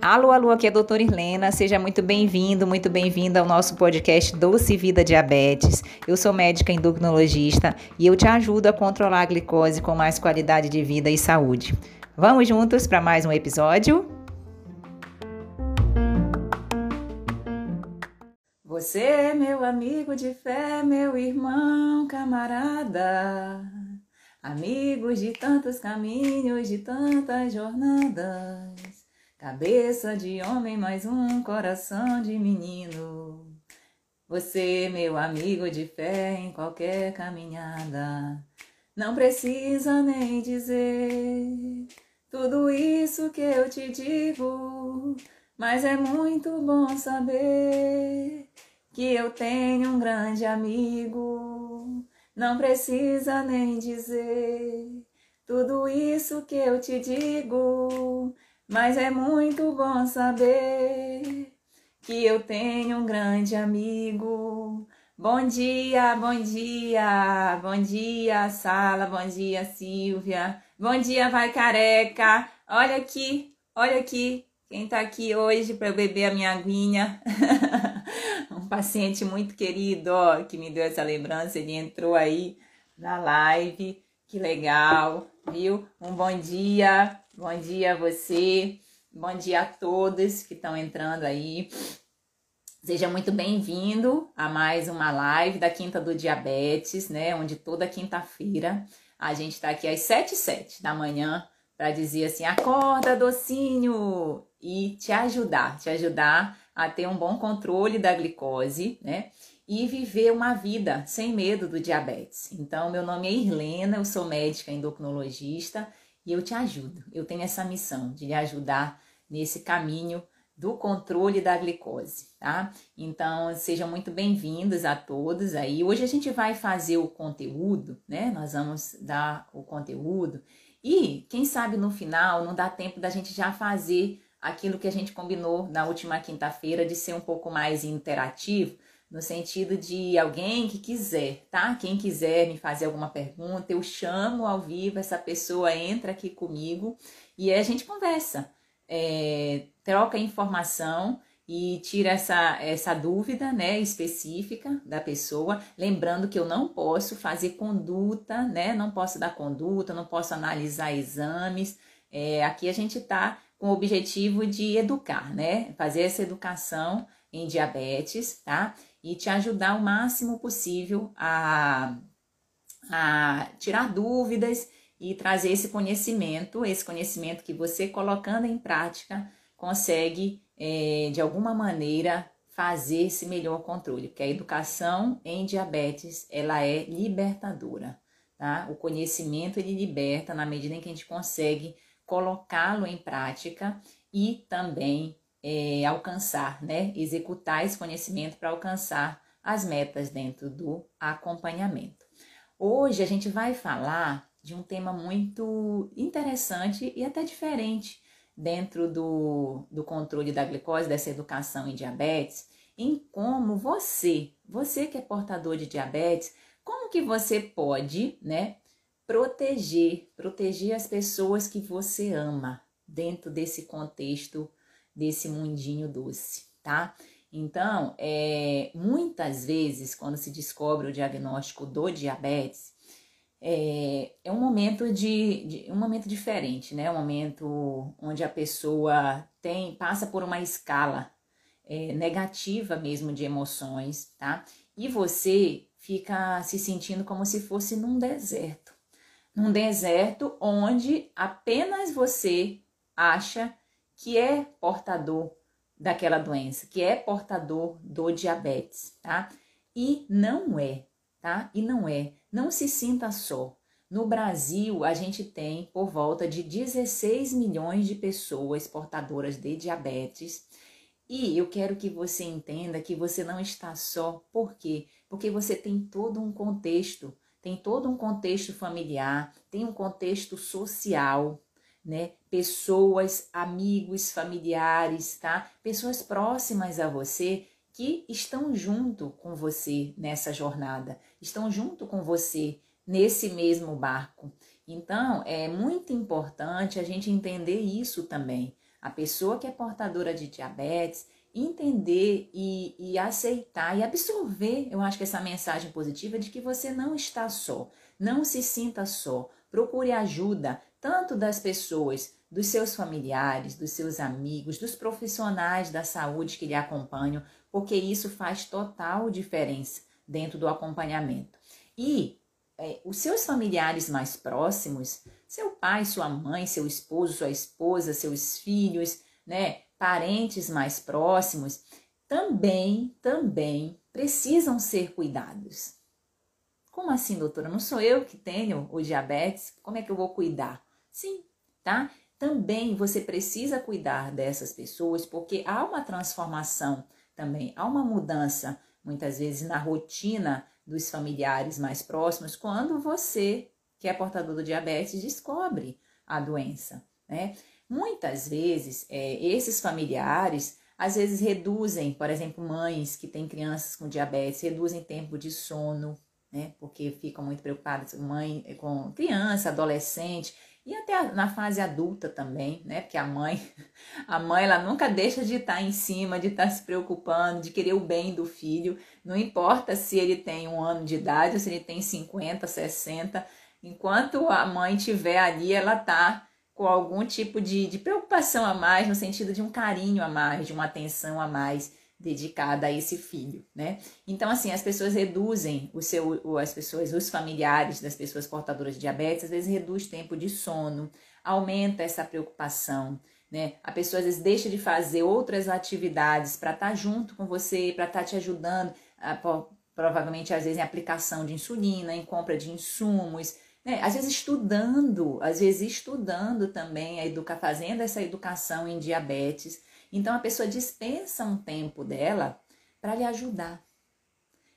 Alô, alô, aqui é a doutora Irlena. Seja muito bem-vindo, muito bem-vinda ao nosso podcast Doce Vida Diabetes. Eu sou médica endocrinologista e eu te ajudo a controlar a glicose com mais qualidade de vida e saúde. Vamos juntos para mais um episódio? Você meu amigo de fé, meu irmão, camarada. Amigos de tantos caminhos, de tantas jornadas. Cabeça de homem, mais um coração de menino. Você, meu amigo de fé em qualquer caminhada, não precisa nem dizer tudo isso que eu te digo, mas é muito bom saber que eu tenho um grande amigo. Não precisa nem dizer tudo isso que eu te digo, mas é muito bom saber que eu tenho um grande amigo. Bom dia, bom dia, bom dia, Sala, bom dia, Silvia, bom dia, vai careca. Olha aqui, olha aqui, quem tá aqui hoje para eu beber a minha aguinha. um paciente muito querido, ó, que me deu essa lembrança, ele entrou aí na live, que legal, viu? Um bom dia, Bom dia a você, bom dia a todos que estão entrando aí. Seja muito bem-vindo a mais uma live da Quinta do Diabetes, né? Onde toda quinta-feira a gente está aqui às 7 e 7 da manhã para dizer assim: acorda, docinho! E te ajudar, te ajudar a ter um bom controle da glicose, né? E viver uma vida sem medo do diabetes. Então, meu nome é Irlena, eu sou médica endocrinologista e eu te ajudo. Eu tenho essa missão de lhe ajudar nesse caminho do controle da glicose, tá? Então, sejam muito bem-vindos a todos aí. Hoje a gente vai fazer o conteúdo, né? Nós vamos dar o conteúdo e quem sabe no final não dá tempo da gente já fazer aquilo que a gente combinou na última quinta-feira de ser um pouco mais interativo, no sentido de alguém que quiser, tá? Quem quiser me fazer alguma pergunta, eu chamo ao vivo, essa pessoa entra aqui comigo e a gente conversa, é, troca informação e tira essa, essa dúvida né, específica da pessoa. Lembrando que eu não posso fazer conduta, né? Não posso dar conduta, não posso analisar exames. É, aqui a gente está com o objetivo de educar, né? Fazer essa educação em diabetes, tá? e te ajudar o máximo possível a, a tirar dúvidas e trazer esse conhecimento, esse conhecimento que você colocando em prática consegue é, de alguma maneira fazer esse melhor controle, porque a educação em diabetes ela é libertadora, tá? O conhecimento ele liberta na medida em que a gente consegue colocá-lo em prática e também é, alcançar, né? Executar esse conhecimento para alcançar as metas dentro do acompanhamento. Hoje a gente vai falar de um tema muito interessante e até diferente dentro do, do controle da glicose, dessa educação em diabetes, em como você, você que é portador de diabetes, como que você pode, né, proteger, proteger as pessoas que você ama dentro desse contexto desse mundinho doce, tá? Então, é, muitas vezes, quando se descobre o diagnóstico do diabetes, é, é um momento de, de, um momento diferente, né? Um momento onde a pessoa tem passa por uma escala é, negativa mesmo de emoções, tá? E você fica se sentindo como se fosse num deserto, num deserto onde apenas você acha que é portador daquela doença, que é portador do diabetes, tá? E não é, tá? E não é. Não se sinta só. No Brasil, a gente tem por volta de 16 milhões de pessoas portadoras de diabetes. E eu quero que você entenda que você não está só. Por quê? Porque você tem todo um contexto, tem todo um contexto familiar, tem um contexto social, né? Pessoas, amigos, familiares, tá? Pessoas próximas a você que estão junto com você nessa jornada, estão junto com você nesse mesmo barco. Então, é muito importante a gente entender isso também. A pessoa que é portadora de diabetes, entender e, e, aceitar e absorver, eu acho que essa mensagem positiva de que você não está só, não se sinta só, procure ajuda, tanto das pessoas, dos seus familiares, dos seus amigos, dos profissionais da saúde que lhe acompanham, porque isso faz total diferença dentro do acompanhamento. E é, os seus familiares mais próximos, seu pai, sua mãe, seu esposo, sua esposa, seus filhos, né, parentes mais próximos, também, também precisam ser cuidados. Como assim, doutora? Não sou eu que tenho o diabetes? Como é que eu vou cuidar? Sim, tá? Também você precisa cuidar dessas pessoas porque há uma transformação também, há uma mudança, muitas vezes, na rotina dos familiares mais próximos quando você, que é portador do diabetes, descobre a doença, né? Muitas vezes, é, esses familiares, às vezes reduzem, por exemplo, mães que têm crianças com diabetes, reduzem tempo de sono, né? Porque ficam muito preocupadas, mãe com criança, adolescente, e até na fase adulta também, né? Porque a mãe, a mãe ela nunca deixa de estar em cima, de estar se preocupando, de querer o bem do filho. Não importa se ele tem um ano de idade ou se ele tem 50, 60. Enquanto a mãe tiver ali, ela tá com algum tipo de, de preocupação a mais, no sentido de um carinho a mais, de uma atenção a mais dedicada a esse filho, né? Então, assim, as pessoas reduzem o seu, as pessoas, os familiares das pessoas portadoras de diabetes, às vezes reduz tempo de sono, aumenta essa preocupação, né? A pessoa às vezes deixa de fazer outras atividades para estar tá junto com você, para estar tá te ajudando, a, provavelmente às vezes em aplicação de insulina, em compra de insumos, né? Às vezes estudando, às vezes estudando também a educa, fazendo essa educação em diabetes então a pessoa dispensa um tempo dela para lhe ajudar.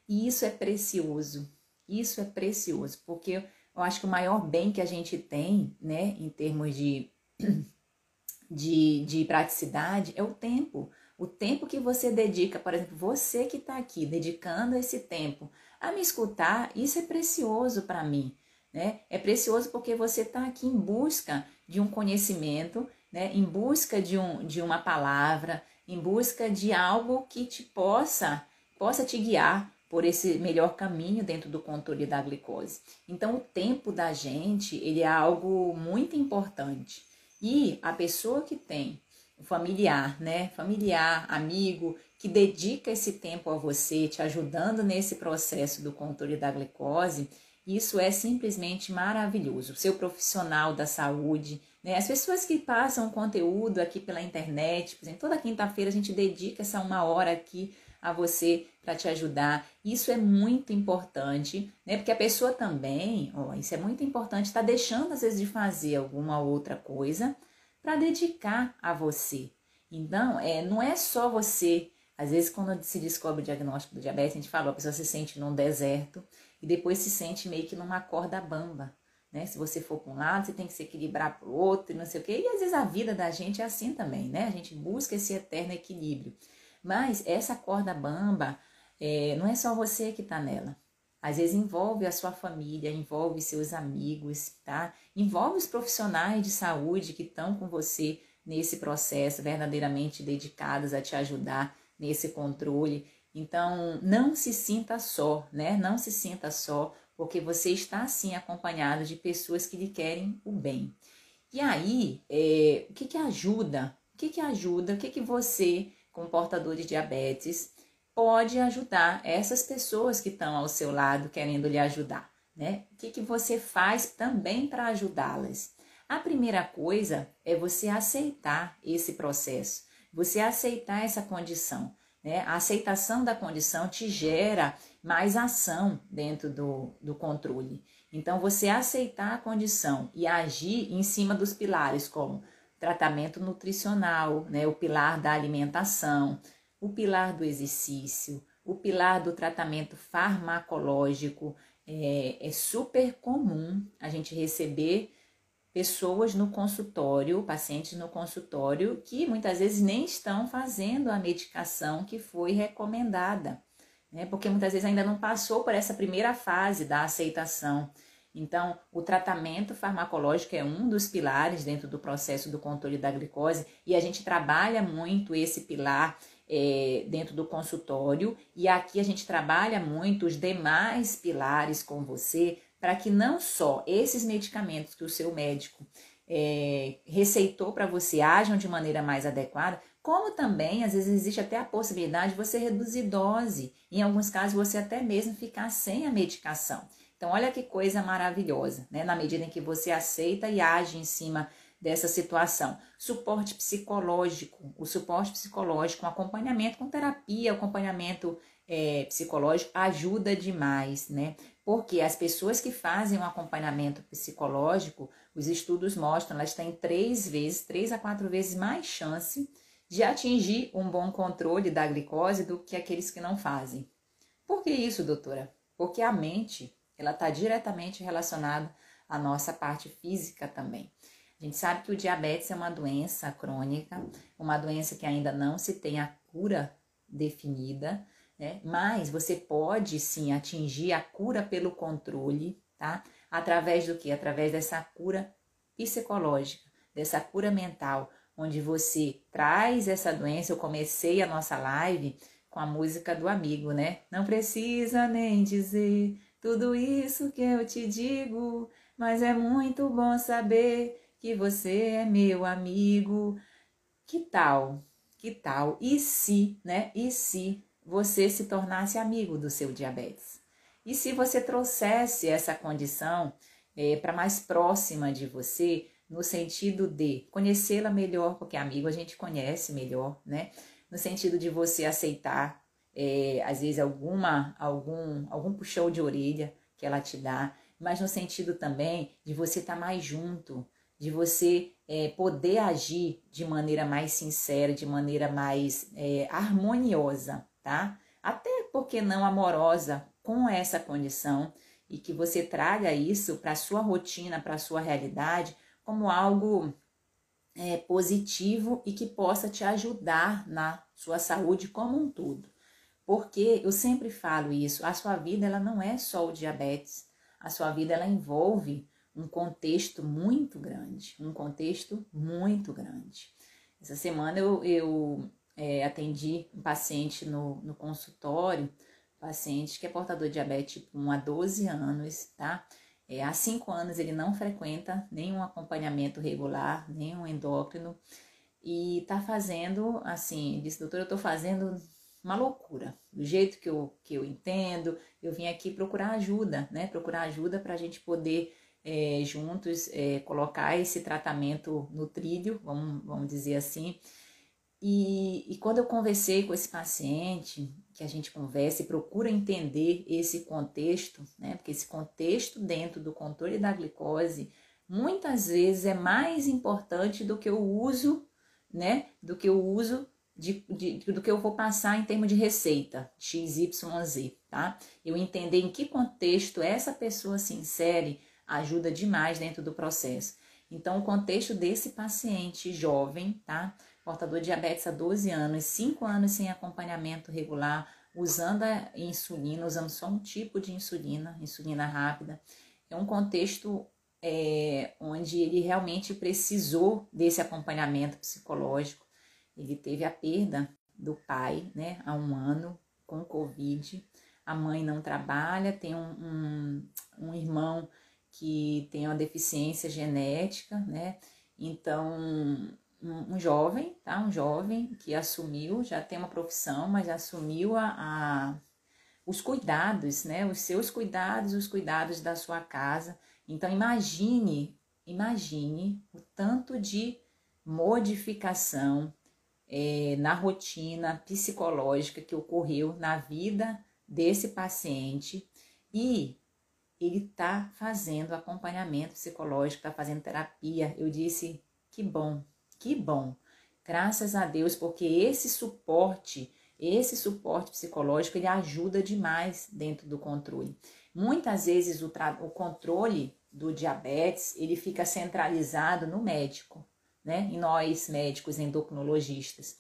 E isso é precioso. Isso é precioso, porque eu acho que o maior bem que a gente tem, né, em termos de, de, de praticidade, é o tempo. O tempo que você dedica, por exemplo, você que está aqui dedicando esse tempo a me escutar, isso é precioso para mim. Né? É precioso porque você está aqui em busca de um conhecimento né, em busca de, um, de uma palavra, em busca de algo que te possa, possa te guiar por esse melhor caminho dentro do controle da glicose. Então, o tempo da gente, ele é algo muito importante. E a pessoa que tem familiar, né, familiar, amigo, que dedica esse tempo a você, te ajudando nesse processo do controle da glicose, isso é simplesmente maravilhoso. O seu profissional da saúde, né? As pessoas que passam conteúdo aqui pela internet, por exemplo, toda quinta-feira a gente dedica essa uma hora aqui a você para te ajudar. Isso é muito importante, né? Porque a pessoa também, ó, isso é muito importante, está deixando às vezes de fazer alguma outra coisa para dedicar a você. Então, é, não é só você. Às vezes, quando se descobre o diagnóstico do diabetes, a gente fala, a pessoa se sente num deserto e depois se sente meio que numa corda bamba. Né? Se você for para um lado, você tem que se equilibrar para o outro não sei o quê. E às vezes a vida da gente é assim também, né? A gente busca esse eterno equilíbrio. Mas essa corda bamba, é, não é só você que está nela. Às vezes envolve a sua família, envolve seus amigos, tá? Envolve os profissionais de saúde que estão com você nesse processo, verdadeiramente dedicados a te ajudar nesse controle. Então, não se sinta só, né? Não se sinta só porque você está assim acompanhado de pessoas que lhe querem o bem. E aí, é, o que, que ajuda? O que, que ajuda? O que, que você, como portador de diabetes, pode ajudar essas pessoas que estão ao seu lado querendo lhe ajudar? Né? O que, que você faz também para ajudá-las? A primeira coisa é você aceitar esse processo, você aceitar essa condição. Né? A aceitação da condição te gera mais ação dentro do, do controle. Então, você aceitar a condição e agir em cima dos pilares, como tratamento nutricional, né, o pilar da alimentação, o pilar do exercício, o pilar do tratamento farmacológico. É, é super comum a gente receber pessoas no consultório, pacientes no consultório, que muitas vezes nem estão fazendo a medicação que foi recomendada né? Porque muitas vezes ainda não passou por essa primeira fase da aceitação. Então, o tratamento farmacológico é um dos pilares dentro do processo do controle da glicose e a gente trabalha muito esse pilar é, dentro do consultório e aqui a gente trabalha muito os demais pilares com você para que não só esses medicamentos que o seu médico é, receitou para você ajam de maneira mais adequada, como também às vezes existe até a possibilidade de você reduzir dose, em alguns casos você até mesmo ficar sem a medicação. Então, olha que coisa maravilhosa, né? Na medida em que você aceita e age em cima dessa situação. Suporte psicológico, o suporte psicológico, um acompanhamento com terapia, acompanhamento é, psicológico ajuda demais, né? Porque as pessoas que fazem um acompanhamento psicológico, os estudos mostram, elas têm três vezes, três a quatro vezes mais chance de atingir um bom controle da glicose do que aqueles que não fazem. Por que isso, doutora? Porque a mente ela está diretamente relacionada à nossa parte física também. A gente sabe que o diabetes é uma doença crônica, uma doença que ainda não se tem a cura definida, né? Mas você pode sim atingir a cura pelo controle, tá? Através do que? Através dessa cura psicológica, dessa cura mental, onde você traz essa doença. Eu comecei a nossa live com a música do amigo, né? Não precisa nem dizer tudo isso que eu te digo, mas é muito bom saber que você é meu amigo. Que tal? Que tal? E se, né? E se você se tornasse amigo do seu diabetes? E se você trouxesse essa condição é, para mais próxima de você, no sentido de conhecê-la melhor, porque amigo a gente conhece melhor, né? No sentido de você aceitar é, às vezes alguma algum algum puxão de orelha que ela te dá, mas no sentido também de você estar tá mais junto, de você é, poder agir de maneira mais sincera, de maneira mais é, harmoniosa, tá? Até porque não amorosa com essa condição e que você traga isso para sua rotina, para sua realidade, como algo é, positivo e que possa te ajudar na sua saúde como um todo. Porque eu sempre falo isso, a sua vida ela não é só o diabetes, a sua vida ela envolve um contexto muito grande, um contexto muito grande. Essa semana eu, eu é, atendi um paciente no, no consultório, paciente que é portador de diabetes tipo 1 há 12 anos, tá? É, há 5 anos ele não frequenta nenhum acompanhamento regular, nenhum endócrino, e tá fazendo assim, disse, doutor, eu tô fazendo uma loucura. Do jeito que eu, que eu entendo, eu vim aqui procurar ajuda, né? Procurar ajuda para a gente poder é, juntos é, colocar esse tratamento no trilho, vamos, vamos dizer assim. E, e quando eu conversei com esse paciente, que a gente conversa e procura entender esse contexto, né? Porque esse contexto dentro do controle da glicose muitas vezes é mais importante do que o uso, né? Do que o uso de, de, do que eu vou passar em termos de receita, XYZ, tá? Eu entender em que contexto essa pessoa se insere ajuda demais dentro do processo. Então, o contexto desse paciente jovem, tá? Portador de diabetes há 12 anos, 5 anos sem acompanhamento regular, usando a insulina, usando só um tipo de insulina, insulina rápida. É um contexto é, onde ele realmente precisou desse acompanhamento psicológico ele teve a perda do pai, né, há um ano, com Covid. A mãe não trabalha, tem um, um, um irmão que tem uma deficiência genética, né? Então, um, um, jovem, tá? Um jovem que assumiu, já tem uma profissão, mas assumiu a, a, os cuidados, né? Os seus cuidados, os cuidados da sua casa. Então, imagine, imagine o tanto de modificação, é, na rotina psicológica que ocorreu na vida desse paciente e ele está fazendo acompanhamento psicológico, está fazendo terapia. Eu disse que bom, que bom. Graças a Deus, porque esse suporte, esse suporte psicológico, ele ajuda demais dentro do controle. Muitas vezes o, o controle do diabetes, ele fica centralizado no médico, né? E nós, médicos endocrinologistas.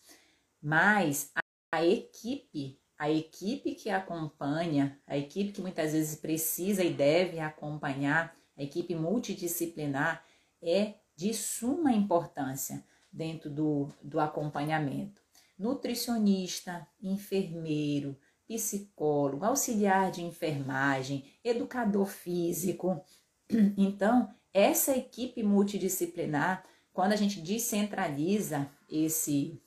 Mas a, a equipe, a equipe que acompanha, a equipe que muitas vezes precisa e deve acompanhar A equipe multidisciplinar é de suma importância dentro do, do acompanhamento. Nutricionista, enfermeiro, psicólogo, auxiliar de enfermagem, educador físico. Então, essa equipe multidisciplinar, quando a gente descentraliza esse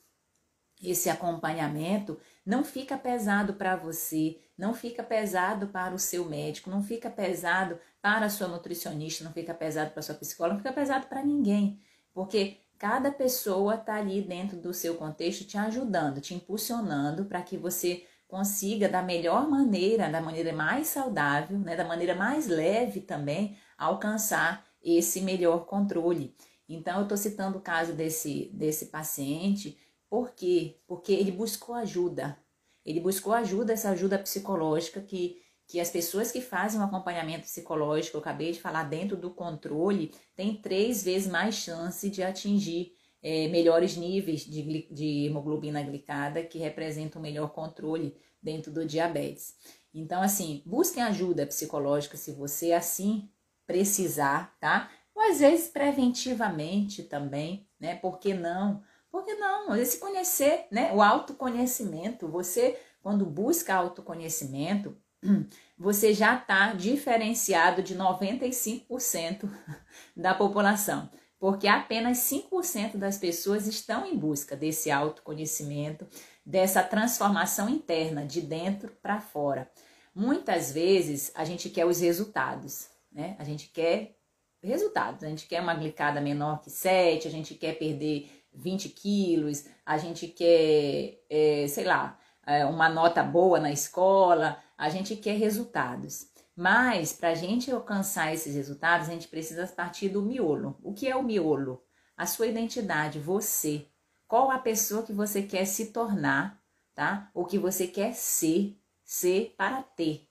esse acompanhamento, não fica pesado para você, não fica pesado para o seu médico, não fica pesado para a sua nutricionista, não fica pesado para a sua psicóloga, não fica pesado para ninguém, porque cada pessoa está ali dentro do seu contexto te ajudando, te impulsionando para que você consiga da melhor maneira, da maneira mais saudável, né, da maneira mais leve também, alcançar esse melhor controle. Então, eu estou citando o caso desse, desse paciente, por quê? Porque ele buscou ajuda. Ele buscou ajuda, essa ajuda psicológica que que as pessoas que fazem um acompanhamento psicológico, eu acabei de falar, dentro do controle, tem três vezes mais chance de atingir é, melhores níveis de, de hemoglobina glicada, que representam um melhor controle dentro do diabetes. Então, assim, busquem ajuda psicológica se você assim precisar, tá? Ou às vezes preventivamente também, né? Por que não? Por que não? Vezes se conhecer, né? O autoconhecimento, você quando busca autoconhecimento, você já está diferenciado de 95% da população, porque apenas 5% das pessoas estão em busca desse autoconhecimento, dessa transformação interna, de dentro para fora. Muitas vezes a gente quer os resultados, né? A gente quer resultados, a gente quer uma glicada menor que 7, a gente quer perder 20 quilos, a gente quer, é, sei lá, é, uma nota boa na escola, a gente quer resultados. Mas para a gente alcançar esses resultados, a gente precisa partir do miolo. O que é o miolo? A sua identidade, você. Qual a pessoa que você quer se tornar, tá? O que você quer ser, ser para ter.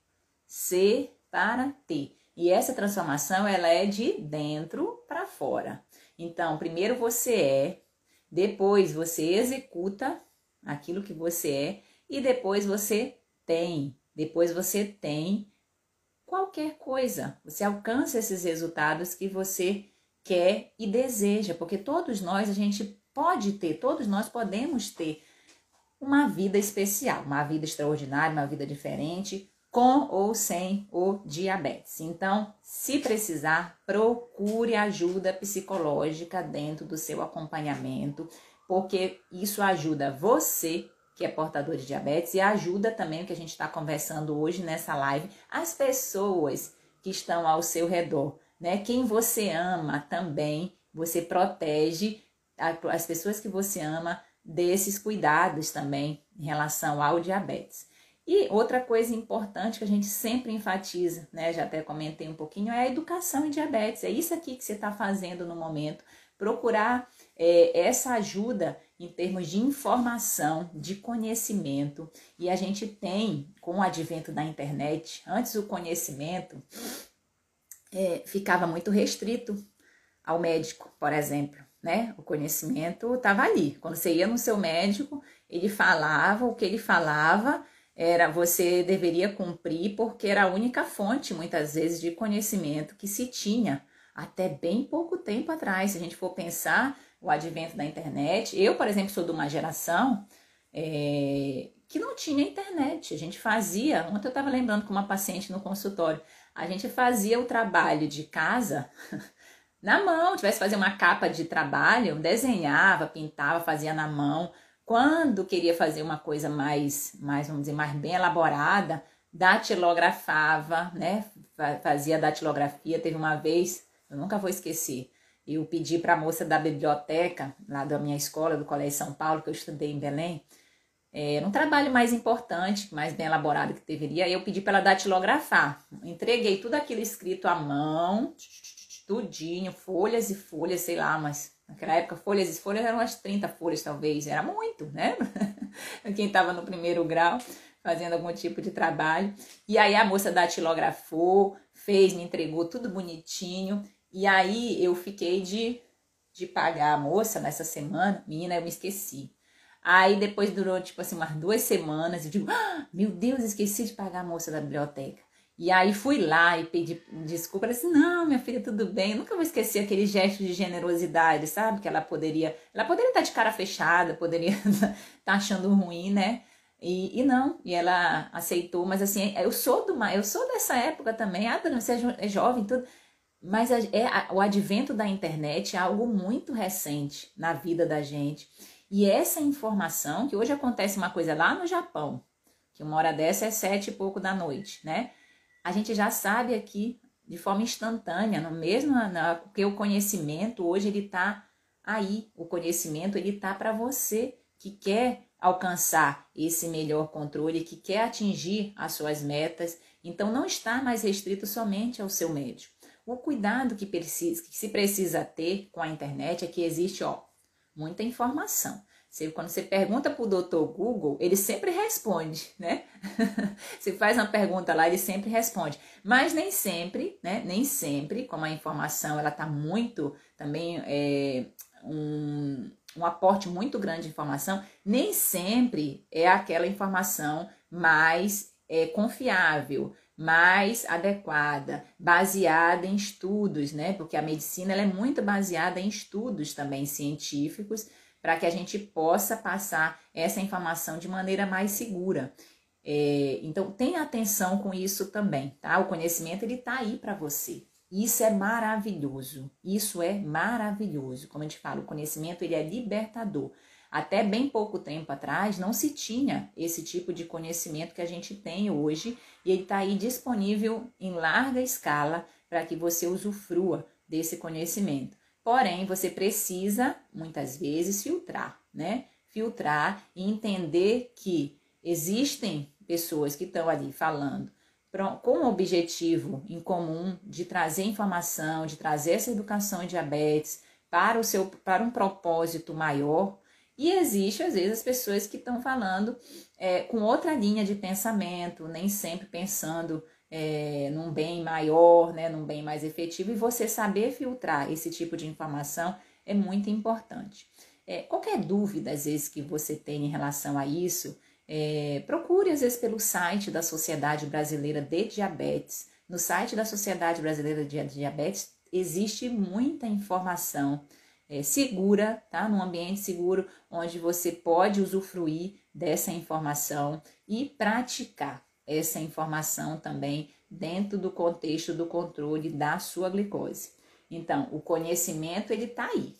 Ser para ter. E essa transformação, ela é de dentro para fora. Então, primeiro você é, depois você executa aquilo que você é e depois você tem. Depois você tem qualquer coisa. Você alcança esses resultados que você quer e deseja, porque todos nós a gente pode ter, todos nós podemos ter uma vida especial, uma vida extraordinária, uma vida diferente, com ou sem o diabetes. Então, se precisar, procure ajuda psicológica dentro do seu acompanhamento, porque isso ajuda você que é portador de diabetes, e ajuda também o que a gente está conversando hoje nessa live, as pessoas que estão ao seu redor, né? Quem você ama também, você protege as pessoas que você ama desses cuidados também em relação ao diabetes. E outra coisa importante que a gente sempre enfatiza, né? Já até comentei um pouquinho, é a educação em diabetes. É isso aqui que você está fazendo no momento. Procurar é, essa ajuda em termos de informação, de conhecimento, e a gente tem, com o advento da internet, antes o conhecimento é, ficava muito restrito ao médico, por exemplo, né? O conhecimento estava ali. Quando você ia no seu médico, ele falava o que ele falava era você deveria cumprir porque era a única fonte muitas vezes de conhecimento que se tinha até bem pouco tempo atrás. Se a gente for pensar o advento da internet. Eu, por exemplo, sou de uma geração é, que não tinha internet. A gente fazia, ontem eu estava lembrando com uma paciente no consultório, a gente fazia o trabalho de casa na mão. Tivesse fazer uma capa de trabalho, desenhava, pintava, fazia na mão. Quando queria fazer uma coisa mais, mais vamos dizer, mais bem elaborada, datilografava, né? Fazia datilografia. Teve uma vez, eu nunca vou esquecer, eu pedi para a moça da biblioteca, lá da minha escola, do Colégio São Paulo, que eu estudei em Belém, é, um trabalho mais importante, mais bem elaborado que deveria, eu pedi para ela datilografar. Entreguei tudo aquilo escrito à mão, tudinho, folhas e folhas, sei lá, mas naquela época folhas e folhas eram umas 30 folhas talvez, era muito, né? Quem estava no primeiro grau fazendo algum tipo de trabalho. E aí a moça datilografou, fez, me entregou tudo bonitinho. E aí eu fiquei de, de pagar a moça nessa semana, menina, eu me esqueci. Aí depois durou, tipo assim, umas duas semanas, eu digo, ah, meu Deus, esqueci de pagar a moça da biblioteca. E aí fui lá e pedi desculpa. Ela disse: Não, minha filha, tudo bem. Eu nunca vou esquecer aquele gesto de generosidade, sabe? Que ela poderia. Ela poderia estar de cara fechada, poderia estar achando ruim, né? E, e não, e ela aceitou, mas assim, eu sou do eu sou dessa época também, ah, você é, é jovem, tudo. Mas é, o advento da internet é algo muito recente na vida da gente. E essa informação, que hoje acontece uma coisa lá no Japão, que uma hora dessa é sete e pouco da noite, né? A gente já sabe aqui de forma instantânea, no mesmo, na, porque o conhecimento hoje ele está aí, o conhecimento ele está para você que quer alcançar esse melhor controle, que quer atingir as suas metas. Então não está mais restrito somente ao seu médico. O cuidado que, precisa, que se precisa ter com a internet é que existe ó, muita informação. Quando você pergunta para o doutor Google, ele sempre responde, né? você faz uma pergunta lá, ele sempre responde. Mas nem sempre, né? Nem sempre, como a informação ela está muito também é, um, um aporte muito grande de informação, nem sempre é aquela informação mais é, confiável, mais adequada, baseada em estudos, né? Porque a medicina ela é muito baseada em estudos também científicos para que a gente possa passar essa informação de maneira mais segura. É, então tenha atenção com isso também, tá? O conhecimento ele está aí para você. Isso é maravilhoso. Isso é maravilhoso. Como a gente fala, o conhecimento ele é libertador. Até bem pouco tempo atrás não se tinha esse tipo de conhecimento que a gente tem hoje e ele está aí disponível em larga escala para que você usufrua desse conhecimento. Porém, você precisa muitas vezes filtrar, né? Filtrar e entender que existem pessoas que estão ali falando com o objetivo em comum de trazer informação, de trazer essa educação em diabetes para o seu para um propósito maior e existe, às vezes, as pessoas que estão falando é, com outra linha de pensamento, nem sempre pensando é, num bem maior, né, num bem mais efetivo, e você saber filtrar esse tipo de informação é muito importante. É, qualquer dúvida, às vezes, que você tem em relação a isso, é, procure, às vezes, pelo site da Sociedade Brasileira de Diabetes. No site da Sociedade Brasileira de Diabetes existe muita informação é, segura, tá? Num ambiente seguro, onde você pode usufruir dessa informação e praticar essa informação também dentro do contexto do controle da sua glicose. Então, o conhecimento ele tá aí.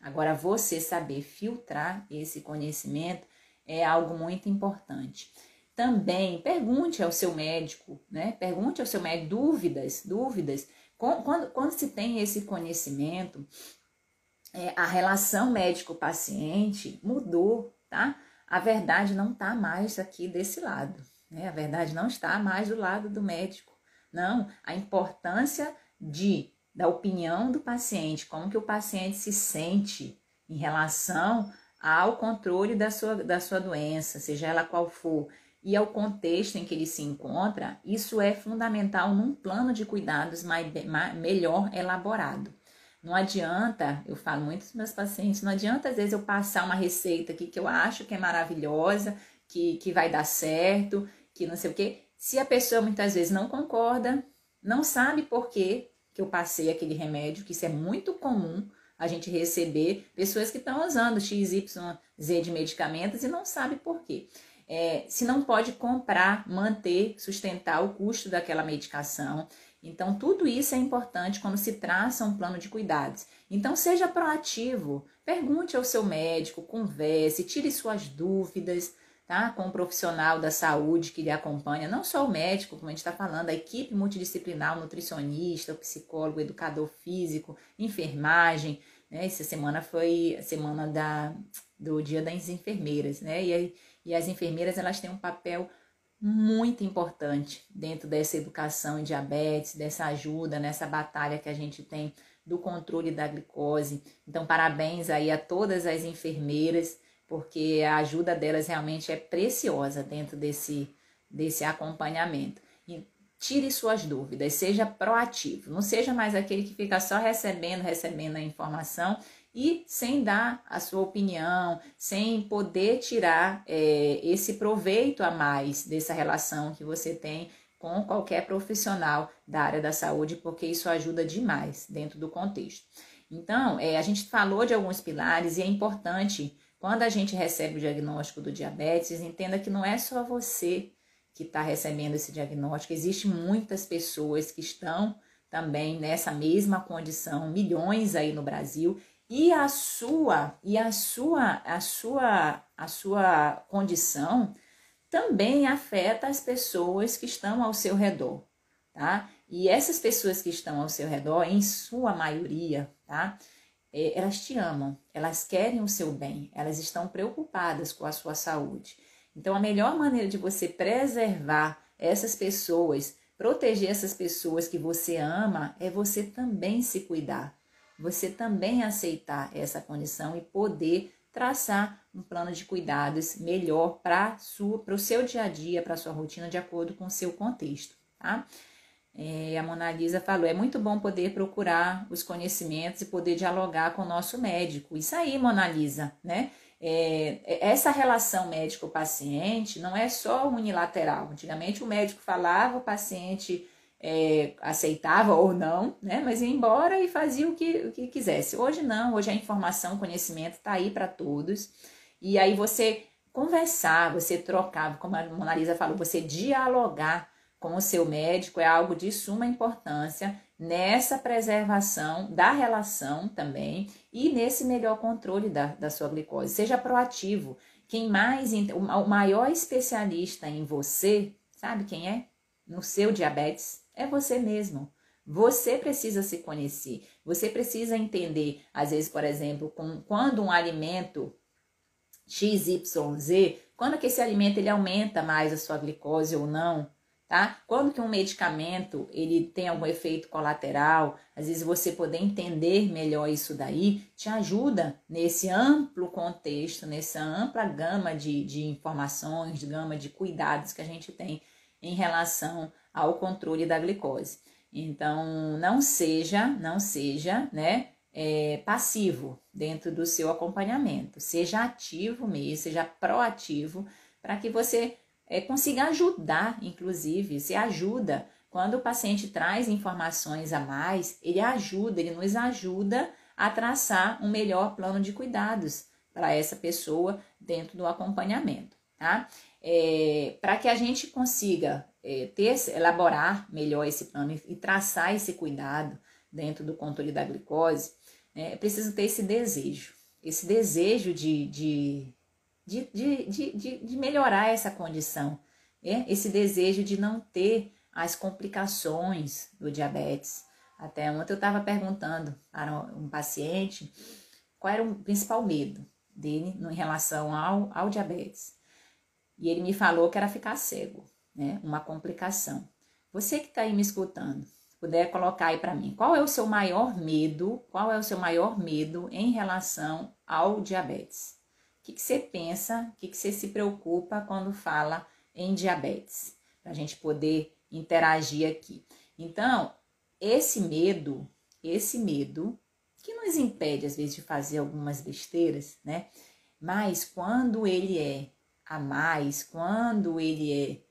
Agora, você saber filtrar esse conhecimento é algo muito importante. Também pergunte ao seu médico, né? Pergunte ao seu médico dúvidas, dúvidas. Quando, quando se tem esse conhecimento, é, a relação médico-paciente mudou, tá? A verdade não está mais aqui desse lado, né? A verdade não está mais do lado do médico. Não, a importância de da opinião do paciente, como que o paciente se sente em relação ao controle da sua, da sua doença, seja ela qual for, e ao contexto em que ele se encontra, isso é fundamental num plano de cuidados mais, mais melhor elaborado. Não adianta, eu falo muito para meus pacientes, não adianta às vezes eu passar uma receita aqui que eu acho que é maravilhosa, que, que vai dar certo, que não sei o quê. Se a pessoa muitas vezes não concorda, não sabe por que que eu passei aquele remédio, que isso é muito comum a gente receber pessoas que estão usando XYZ de medicamentos e não sabe por quê. É, se não pode comprar, manter, sustentar o custo daquela medicação. Então, tudo isso é importante quando se traça um plano de cuidados. Então, seja proativo, pergunte ao seu médico, converse, tire suas dúvidas, tá? Com um profissional da saúde que lhe acompanha, não só o médico, como a gente está falando, a equipe multidisciplinar, nutricionista, o psicólogo, o educador físico, enfermagem. Né? Essa semana foi a semana da, do Dia das Enfermeiras, né? E, e as enfermeiras elas têm um papel muito importante dentro dessa educação em diabetes, dessa ajuda nessa batalha que a gente tem do controle da glicose. Então, parabéns aí a todas as enfermeiras, porque a ajuda delas realmente é preciosa dentro desse, desse acompanhamento. E tire suas dúvidas, seja proativo, não seja mais aquele que fica só recebendo, recebendo a informação e sem dar a sua opinião, sem poder tirar é, esse proveito a mais dessa relação que você tem com qualquer profissional da área da saúde, porque isso ajuda demais dentro do contexto. Então, é, a gente falou de alguns pilares e é importante, quando a gente recebe o diagnóstico do diabetes, entenda que não é só você que está recebendo esse diagnóstico, existem muitas pessoas que estão também nessa mesma condição, milhões aí no Brasil, e a sua e a sua a sua a sua condição também afeta as pessoas que estão ao seu redor, tá? E essas pessoas que estão ao seu redor, em sua maioria, tá? É, elas te amam, elas querem o seu bem, elas estão preocupadas com a sua saúde. Então, a melhor maneira de você preservar essas pessoas, proteger essas pessoas que você ama, é você também se cuidar, você também aceitar essa condição e poder traçar um plano de cuidados melhor para o seu dia a dia, para a sua rotina, de acordo com o seu contexto, tá? É, a Mona Lisa falou: é muito bom poder procurar os conhecimentos e poder dialogar com o nosso médico. Isso aí, Mona Lisa, né? É, essa relação médico-paciente não é só unilateral. Antigamente o médico falava, o paciente é, aceitava ou não, né? Mas ia embora e fazia o que, o que quisesse. Hoje não, hoje a informação, o conhecimento está aí para todos. E aí você conversar, você trocar, como a Mona Lisa falou, você dialogar com o seu médico é algo de suma importância nessa preservação da relação também e nesse melhor controle da, da sua glicose. Seja proativo. Quem mais, o maior especialista em você, sabe quem é? No seu diabetes, é você mesmo. Você precisa se conhecer. Você precisa entender, às vezes, por exemplo, com, quando um alimento XYZ, quando que esse alimento ele aumenta mais a sua glicose ou não, tá? Quando que um medicamento ele tem algum efeito colateral, às vezes você poder entender melhor isso daí, te ajuda nesse amplo contexto, nessa ampla gama de, de informações, gama de cuidados que a gente tem em relação ao controle da glicose. Então, não seja, não seja, né, é, passivo dentro do seu acompanhamento. Seja ativo mesmo, seja proativo, para que você é, consiga ajudar, inclusive, se ajuda. Quando o paciente traz informações a mais, ele ajuda, ele nos ajuda a traçar um melhor plano de cuidados para essa pessoa dentro do acompanhamento, tá? É, para que a gente consiga é, ter, elaborar melhor esse plano e, e, traçar esse cuidado dentro do controle da glicose, é, preciso ter esse desejo, esse desejo de, de de, de, de, de, melhorar essa condição, né? esse desejo de não ter as complicações do diabetes. Até ontem eu estava perguntando para um paciente qual era o principal medo dele em relação ao, ao diabetes. E ele me falou que era ficar cego, né? Uma complicação. Você que está aí me escutando, puder colocar aí para mim, qual é o seu maior medo? Qual é o seu maior medo em relação ao diabetes? O que, que você pensa, o que, que você se preocupa quando fala em diabetes? Para a gente poder interagir aqui. Então, esse medo, esse medo, que nos impede às vezes de fazer algumas besteiras, né? Mas quando ele é a mais, quando ele é,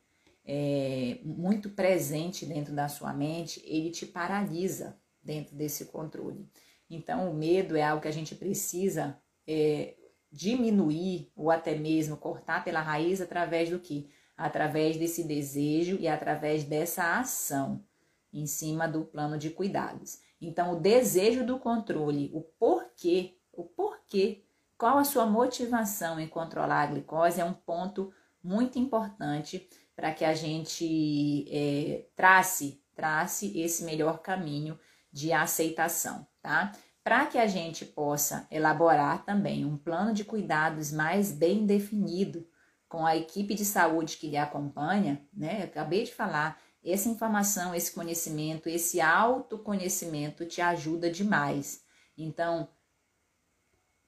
é muito presente dentro da sua mente, ele te paralisa dentro desse controle. Então, o medo é algo que a gente precisa é, diminuir ou até mesmo cortar pela raiz através do que? Através desse desejo e através dessa ação em cima do plano de cuidados. Então, o desejo do controle, o porquê, o porquê, qual a sua motivação em controlar a glicose é um ponto muito importante para que a gente é, trace, trace esse melhor caminho de aceitação, tá? Para que a gente possa elaborar também um plano de cuidados mais bem definido com a equipe de saúde que lhe acompanha, né? Eu acabei de falar, essa informação, esse conhecimento, esse autoconhecimento te ajuda demais. Então,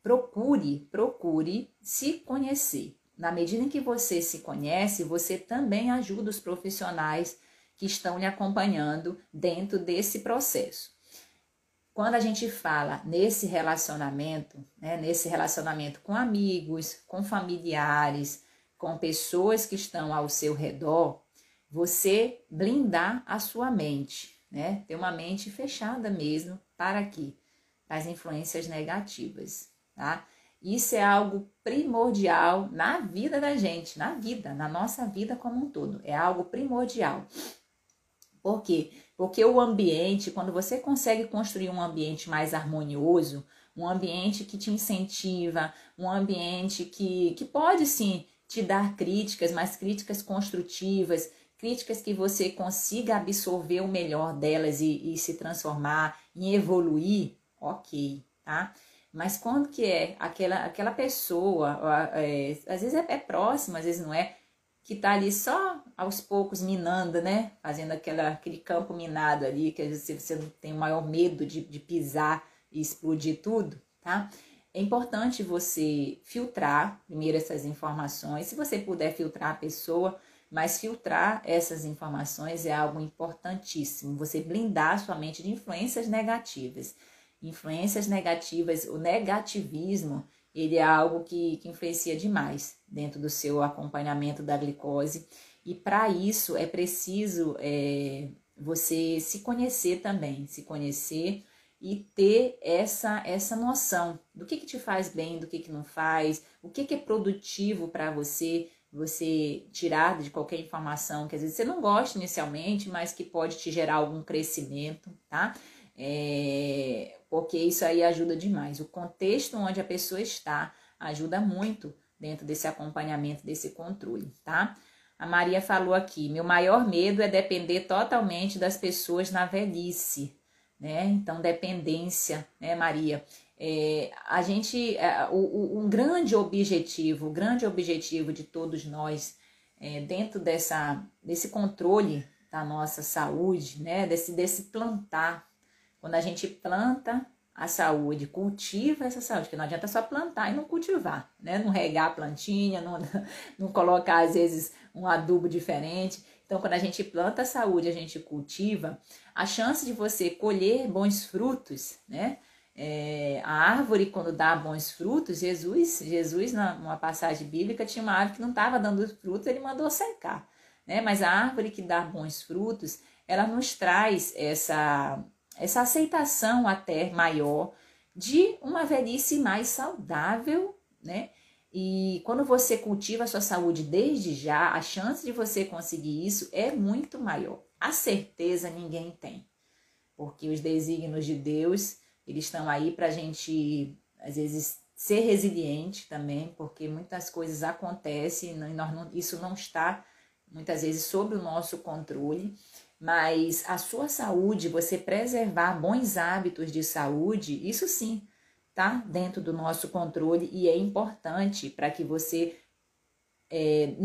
procure, procure se conhecer. Na medida em que você se conhece, você também ajuda os profissionais que estão lhe acompanhando dentro desse processo quando a gente fala nesse relacionamento, né, nesse relacionamento com amigos, com familiares, com pessoas que estão ao seu redor, você blindar a sua mente, né? Ter uma mente fechada mesmo para? Para as influências negativas, tá? Isso é algo primordial na vida da gente, na vida, na nossa vida como um todo. É algo primordial. Por quê? Porque o ambiente, quando você consegue construir um ambiente mais harmonioso, um ambiente que te incentiva, um ambiente que, que pode sim te dar críticas, mas críticas construtivas, críticas que você consiga absorver o melhor delas e, e se transformar, em evoluir, ok, tá? Mas quando que é aquela, aquela pessoa, é, às vezes é, é próxima, às vezes não é, que tá ali só aos poucos minando, né? Fazendo aquela, aquele campo minado ali, que às vezes você tem o maior medo de, de pisar e explodir tudo, tá? É importante você filtrar primeiro essas informações, se você puder filtrar a pessoa, mas filtrar essas informações é algo importantíssimo. Você blindar sua mente de influências negativas. Influências negativas, o negativismo, ele é algo que, que influencia demais dentro do seu acompanhamento da glicose. E para isso é preciso é, você se conhecer também, se conhecer e ter essa essa noção do que, que te faz bem, do que, que não faz, o que, que é produtivo para você, você tirar de qualquer informação que às vezes você não gosta inicialmente, mas que pode te gerar algum crescimento, tá? É, porque isso aí ajuda demais. O contexto onde a pessoa está ajuda muito dentro desse acompanhamento, desse controle, tá? A Maria falou aqui: meu maior medo é depender totalmente das pessoas na velhice, né? Então, dependência, né, Maria? É, a gente, é, o, o, um grande objetivo, o grande objetivo de todos nós, é, dentro dessa, desse controle da nossa saúde, né, desse, desse plantar, quando a gente planta a saúde, cultiva essa saúde, que não adianta só plantar e não cultivar, né, não regar a plantinha, não, não colocar às vezes um adubo diferente. Então, quando a gente planta a saúde, a gente cultiva, a chance de você colher bons frutos, né? É, a árvore, quando dá bons frutos, Jesus, Jesus, numa passagem bíblica, tinha uma árvore que não estava dando frutos, ele mandou secar. Né? Mas a árvore que dá bons frutos, ela nos traz essa, essa aceitação até maior de uma velhice mais saudável, né? E quando você cultiva a sua saúde desde já, a chance de você conseguir isso é muito maior. A certeza ninguém tem, porque os desígnios de Deus eles estão aí para a gente, às vezes, ser resiliente também, porque muitas coisas acontecem e nós não, isso não está, muitas vezes, sob o nosso controle. Mas a sua saúde, você preservar bons hábitos de saúde, isso sim tá dentro do nosso controle e é importante para que você é,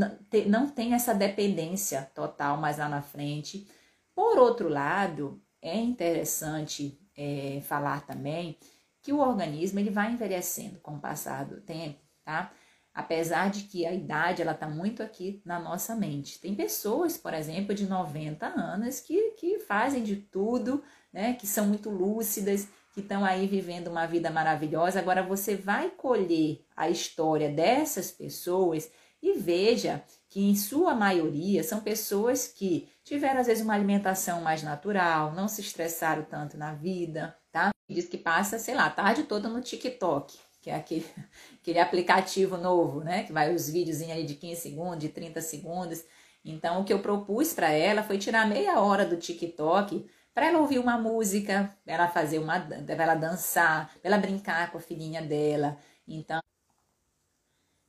não tenha essa dependência total mais lá na frente. Por outro lado, é interessante é, falar também que o organismo ele vai envelhecendo com o passar do tempo, tá? Apesar de que a idade ela tá muito aqui na nossa mente. Tem pessoas, por exemplo, de 90 anos que, que fazem de tudo, né? Que são muito lúcidas, que estão aí vivendo uma vida maravilhosa. Agora você vai colher a história dessas pessoas e veja que em sua maioria são pessoas que tiveram às vezes uma alimentação mais natural, não se estressaram tanto na vida, tá? Diz que passa, sei lá, a tarde toda no TikTok, que é aquele, aquele aplicativo novo, né? Que vai os vídeos aí de 15 segundos, de 30 segundos. Então, o que eu propus para ela foi tirar meia hora do TikTok para ela ouvir uma música, para ela fazer uma, para ela dançar, para ela brincar com a filhinha dela. Então,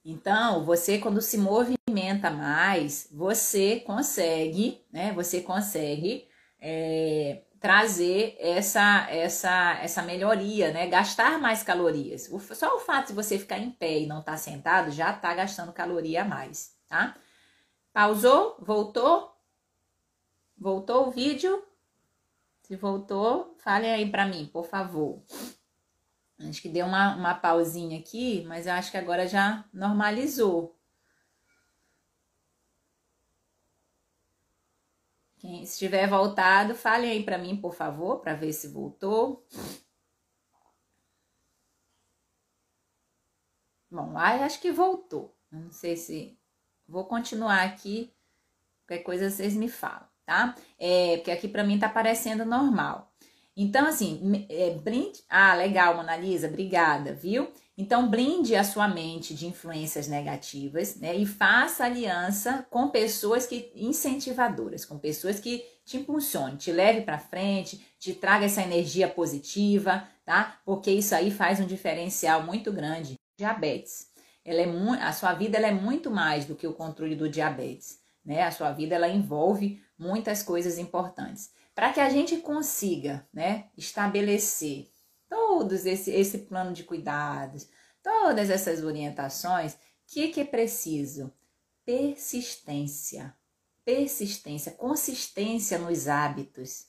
então, você quando se movimenta mais, você consegue, né? Você consegue é, trazer essa, essa, essa melhoria, né? Gastar mais calorias. O, só o fato de você ficar em pé e não estar tá sentado já está gastando caloria a mais, tá? Pausou? Voltou? Voltou o vídeo? Se voltou, fale aí para mim, por favor. Acho que deu uma, uma pausinha aqui, mas eu acho que agora já normalizou. Quem estiver voltado, fale aí para mim, por favor, para ver se voltou. Bom, acho que voltou. Não sei se vou continuar aqui Qualquer coisa vocês me falam, tá? É, porque aqui para mim tá parecendo normal. Então, assim, é, brinde. Ah, legal, Mona Lisa, obrigada, viu? Então, blinde a sua mente de influências negativas, né? E faça aliança com pessoas que incentivadoras, com pessoas que te impulsionem, te leve para frente, te traga essa energia positiva, tá? Porque isso aí faz um diferencial muito grande. Diabetes. Ela é a sua vida ela é muito mais do que o controle do diabetes, né? A sua vida ela envolve muitas coisas importantes. Para que a gente consiga, né, estabelecer todos esse, esse plano de cuidados, todas essas orientações, o que, que é preciso? Persistência. Persistência, consistência nos hábitos.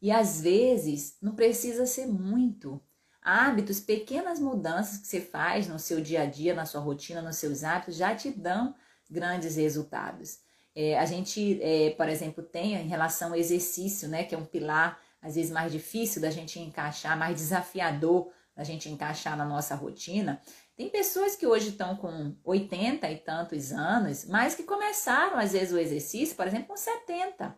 E às vezes não precisa ser muito. Hábitos, pequenas mudanças que você faz no seu dia a dia, na sua rotina, nos seus hábitos, já te dão grandes resultados. É, a gente, é, por exemplo, tem em relação ao exercício, né, que é um pilar às vezes mais difícil da gente encaixar, mais desafiador da gente encaixar na nossa rotina. Tem pessoas que hoje estão com 80 e tantos anos, mas que começaram às vezes o exercício, por exemplo, com 70.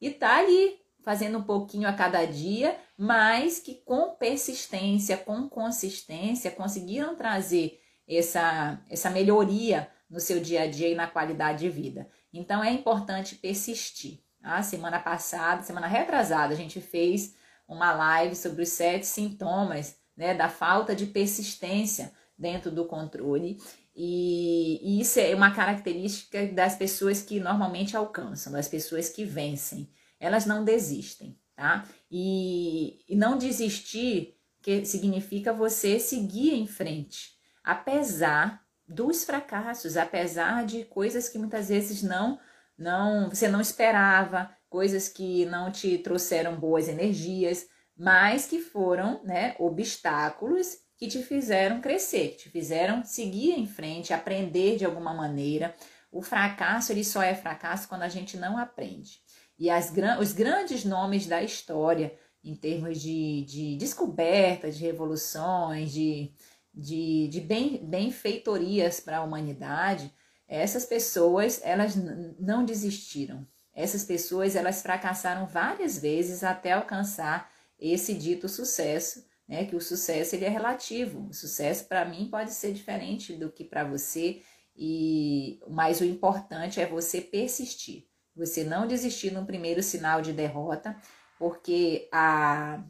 E tá ali fazendo um pouquinho a cada dia, mas que com persistência, com consistência, conseguiram trazer essa, essa melhoria no seu dia a dia e na qualidade de vida. Então é importante persistir. A semana passada, semana retrasada, a gente fez uma live sobre os sete sintomas né, da falta de persistência dentro do controle. E, isso é uma característica das pessoas que normalmente alcançam, das pessoas que vencem. Elas não desistem, tá? E, e não desistir que significa você seguir em frente, apesar dos fracassos, apesar de coisas que muitas vezes não não, você não esperava, coisas que não te trouxeram boas energias, mas que foram, né, obstáculos que te fizeram crescer, que te fizeram seguir em frente, aprender de alguma maneira. O fracasso, ele só é fracasso quando a gente não aprende. E as, os grandes nomes da história, em termos de, de descoberta, de revoluções, de, de, de bem, benfeitorias para a humanidade, essas pessoas, elas não desistiram. Essas pessoas, elas fracassaram várias vezes até alcançar esse dito sucesso, né? Que o sucesso ele é relativo. O sucesso para mim pode ser diferente do que para você, e mas o importante é você persistir. Você não desistir no primeiro sinal de derrota, porque a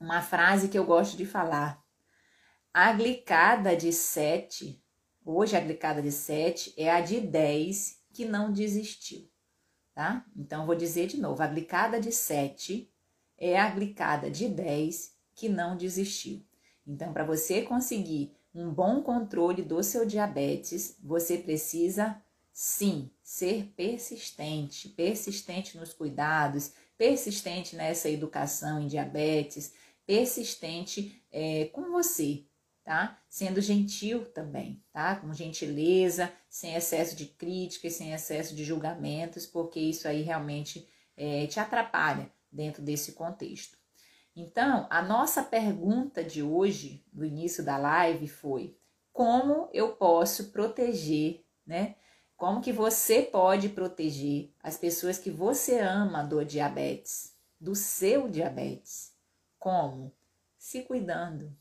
uma frase que eu gosto de falar, a glicada de sete Hoje a glicada de 7 é a de 10 que não desistiu, tá? Então vou dizer de novo, a glicada de 7 é a glicada de 10 que não desistiu. Então para você conseguir um bom controle do seu diabetes, você precisa sim ser persistente, persistente nos cuidados, persistente nessa educação em diabetes, persistente é, com você, tá? Sendo gentil também, tá? Com gentileza, sem excesso de críticas, sem excesso de julgamentos, porque isso aí realmente é, te atrapalha dentro desse contexto. Então, a nossa pergunta de hoje, no início da live, foi: como eu posso proteger, né? Como que você pode proteger as pessoas que você ama do diabetes, do seu diabetes? Como? Se cuidando,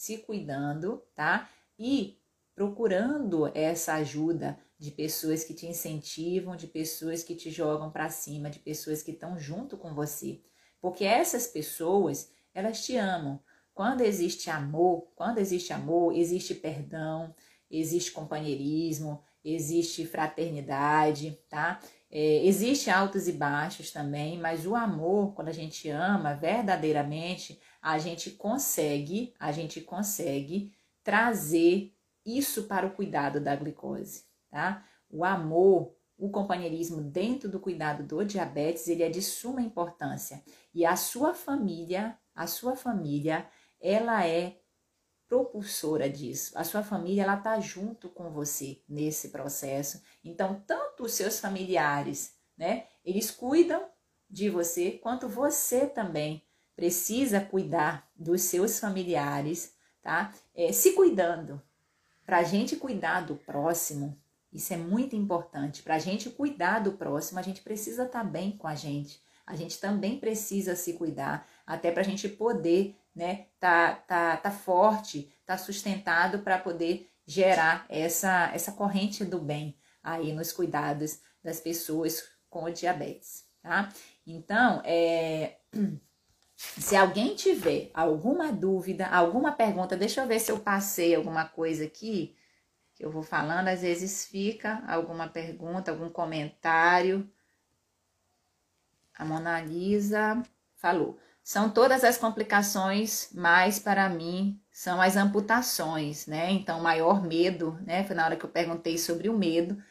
se cuidando, tá? E procurando essa ajuda de pessoas que te incentivam, de pessoas que te jogam para cima, de pessoas que estão junto com você. Porque essas pessoas, elas te amam. Quando existe amor, quando existe amor, existe perdão, existe companheirismo, existe fraternidade, tá? É, existe altos e baixos também, mas o amor, quando a gente ama verdadeiramente, a gente consegue, a gente consegue trazer isso para o cuidado da glicose, tá? O amor, o companheirismo dentro do cuidado do diabetes, ele é de suma importância. E a sua família, a sua família, ela é propulsora disso. A sua família, ela tá junto com você nesse processo. Então, tanto os seus familiares, né, eles cuidam de você, quanto você também precisa cuidar dos seus familiares, tá? É, se cuidando. Para a gente cuidar do próximo, Isso é muito importante. Para a gente cuidar do próximo, a gente precisa estar tá bem com a gente. A gente também precisa se cuidar, até para a gente poder, né, tá, tá, tá forte, tá sustentado para poder gerar essa, essa corrente do bem aí nos cuidados das pessoas com diabetes, tá? Então, é, se alguém tiver alguma dúvida, alguma pergunta, deixa eu ver se eu passei alguma coisa aqui que eu vou falando, às vezes fica alguma pergunta, algum comentário. A Mona Lisa falou: são todas as complicações, mas para mim são as amputações, né? Então, maior medo, né? Foi na hora que eu perguntei sobre o medo.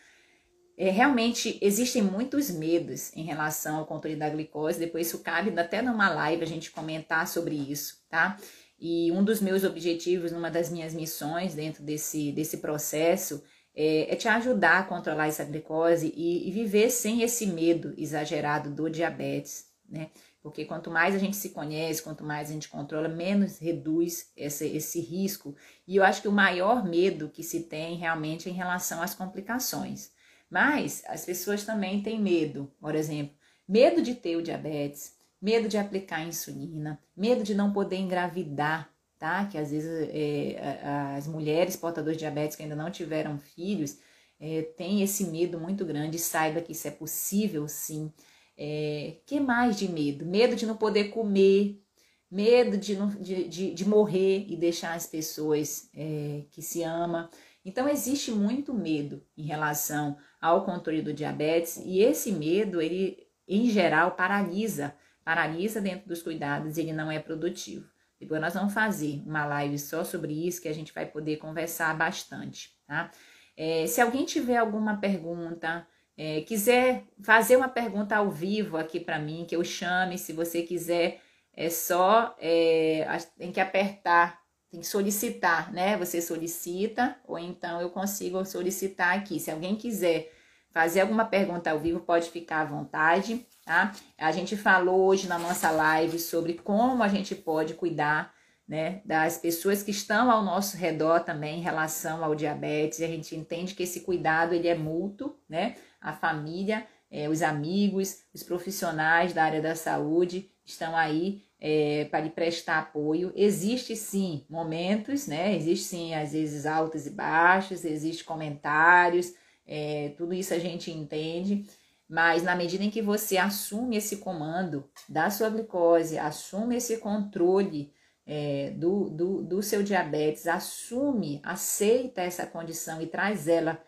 É, realmente existem muitos medos em relação ao controle da glicose. Depois, isso cabe até numa live a gente comentar sobre isso, tá? E um dos meus objetivos, numa das minhas missões dentro desse, desse processo, é, é te ajudar a controlar essa glicose e, e, viver sem esse medo exagerado do diabetes, né? Porque quanto mais a gente se conhece, quanto mais a gente controla, menos reduz esse, esse risco. E eu acho que o maior medo que se tem realmente é em relação às complicações. Mas as pessoas também têm medo, por exemplo, medo de ter o diabetes, medo de aplicar insulina, medo de não poder engravidar, tá? Que às vezes é, as mulheres portadoras de diabetes que ainda não tiveram filhos é, têm esse medo muito grande. Saiba que isso é possível, sim. É, que mais de medo? Medo de não poder comer, medo de, de, de, de morrer e deixar as pessoas é, que se ama. Então existe muito medo em relação ao controle do diabetes e esse medo ele em geral paralisa paralisa dentro dos cuidados e ele não é produtivo. Depois nós vamos fazer uma live só sobre isso que a gente vai poder conversar bastante, tá? É, se alguém tiver alguma pergunta, é, quiser fazer uma pergunta ao vivo aqui para mim, que eu chame, se você quiser, é só é, tem que apertar, tem que solicitar, né? Você solicita, ou então eu consigo solicitar aqui. Se alguém quiser fazer alguma pergunta ao vivo, pode ficar à vontade tá? A gente falou hoje na nossa live sobre como a gente pode cuidar, né, das pessoas que estão ao nosso redor também em relação ao diabetes. A gente entende que esse cuidado ele é mútuo, né? A família, é, os amigos, os profissionais da área da saúde estão aí é, para lhe prestar apoio. Existe sim momentos, né? Existe sim às vezes altos e baixos, existe comentários, é, tudo isso a gente entende, mas na medida em que você assume esse comando da sua glicose, assume esse controle é, do, do, do seu diabetes, assume, aceita essa condição e traz ela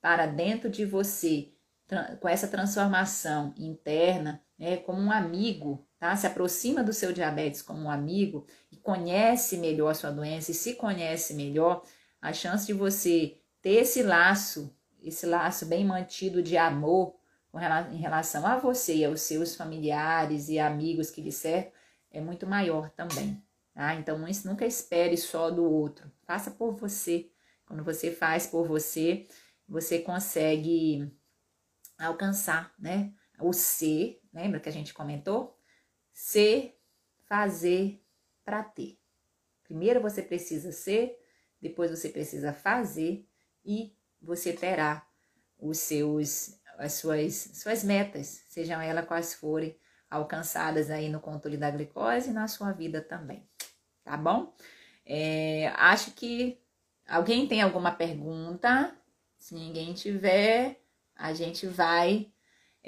para dentro de você, com essa transformação interna, né, como um amigo, tá? Se aproxima do seu diabetes como um amigo e conhece melhor sua doença e se conhece melhor, a chance de você ter esse laço, esse laço bem mantido de amor em relação a você e aos seus familiares e amigos que lhe cercam é muito maior também. Tá? Então, nunca espere só do outro. Faça por você. Quando você faz por você, você consegue alcançar, né? O ser, lembra que a gente comentou? Ser, fazer para ter. Primeiro você precisa ser, depois você precisa fazer e você terá os seus as suas, suas metas, sejam elas quais forem, alcançadas aí no controle da glicose e na sua vida também, tá bom? É, acho que alguém tem alguma pergunta? Se ninguém tiver, a gente vai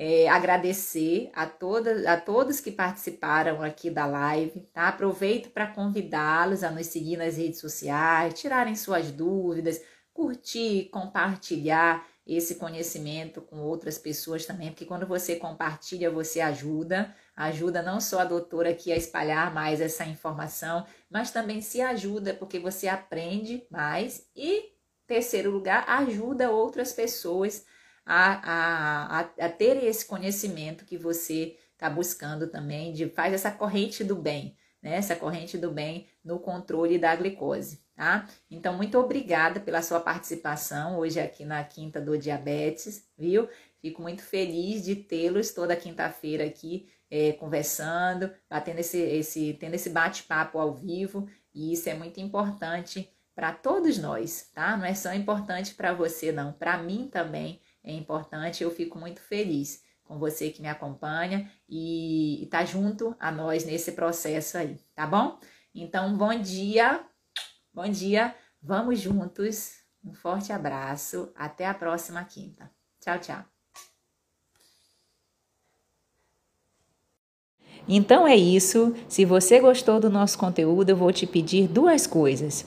é, agradecer a, todas, a todos que participaram aqui da live, tá? Aproveito para convidá-los a nos seguir nas redes sociais, tirarem suas dúvidas, curtir, compartilhar esse conhecimento com outras pessoas também, porque quando você compartilha, você ajuda, ajuda não só a doutora aqui a espalhar mais essa informação, mas também se ajuda porque você aprende mais e, terceiro lugar, ajuda outras pessoas a, a, a, a ter esse conhecimento que você está buscando também, de faz essa corrente do bem, né? Essa corrente do bem no controle da glicose tá? Então, muito obrigada pela sua participação hoje aqui na Quinta do Diabetes, viu? Fico muito feliz de tê-los toda quinta-feira aqui é, conversando, batendo esse, esse, tendo esse bate-papo ao vivo, e isso é muito importante para todos nós, tá? Não é só importante para você, não. Para mim também é importante. Eu fico muito feliz com você que me acompanha e está junto a nós nesse processo aí, tá bom? Então, bom dia, bom dia, vamos juntos. Um forte abraço, até a próxima quinta. Tchau, tchau. Então é isso. Se você gostou do nosso conteúdo, eu vou te pedir duas coisas.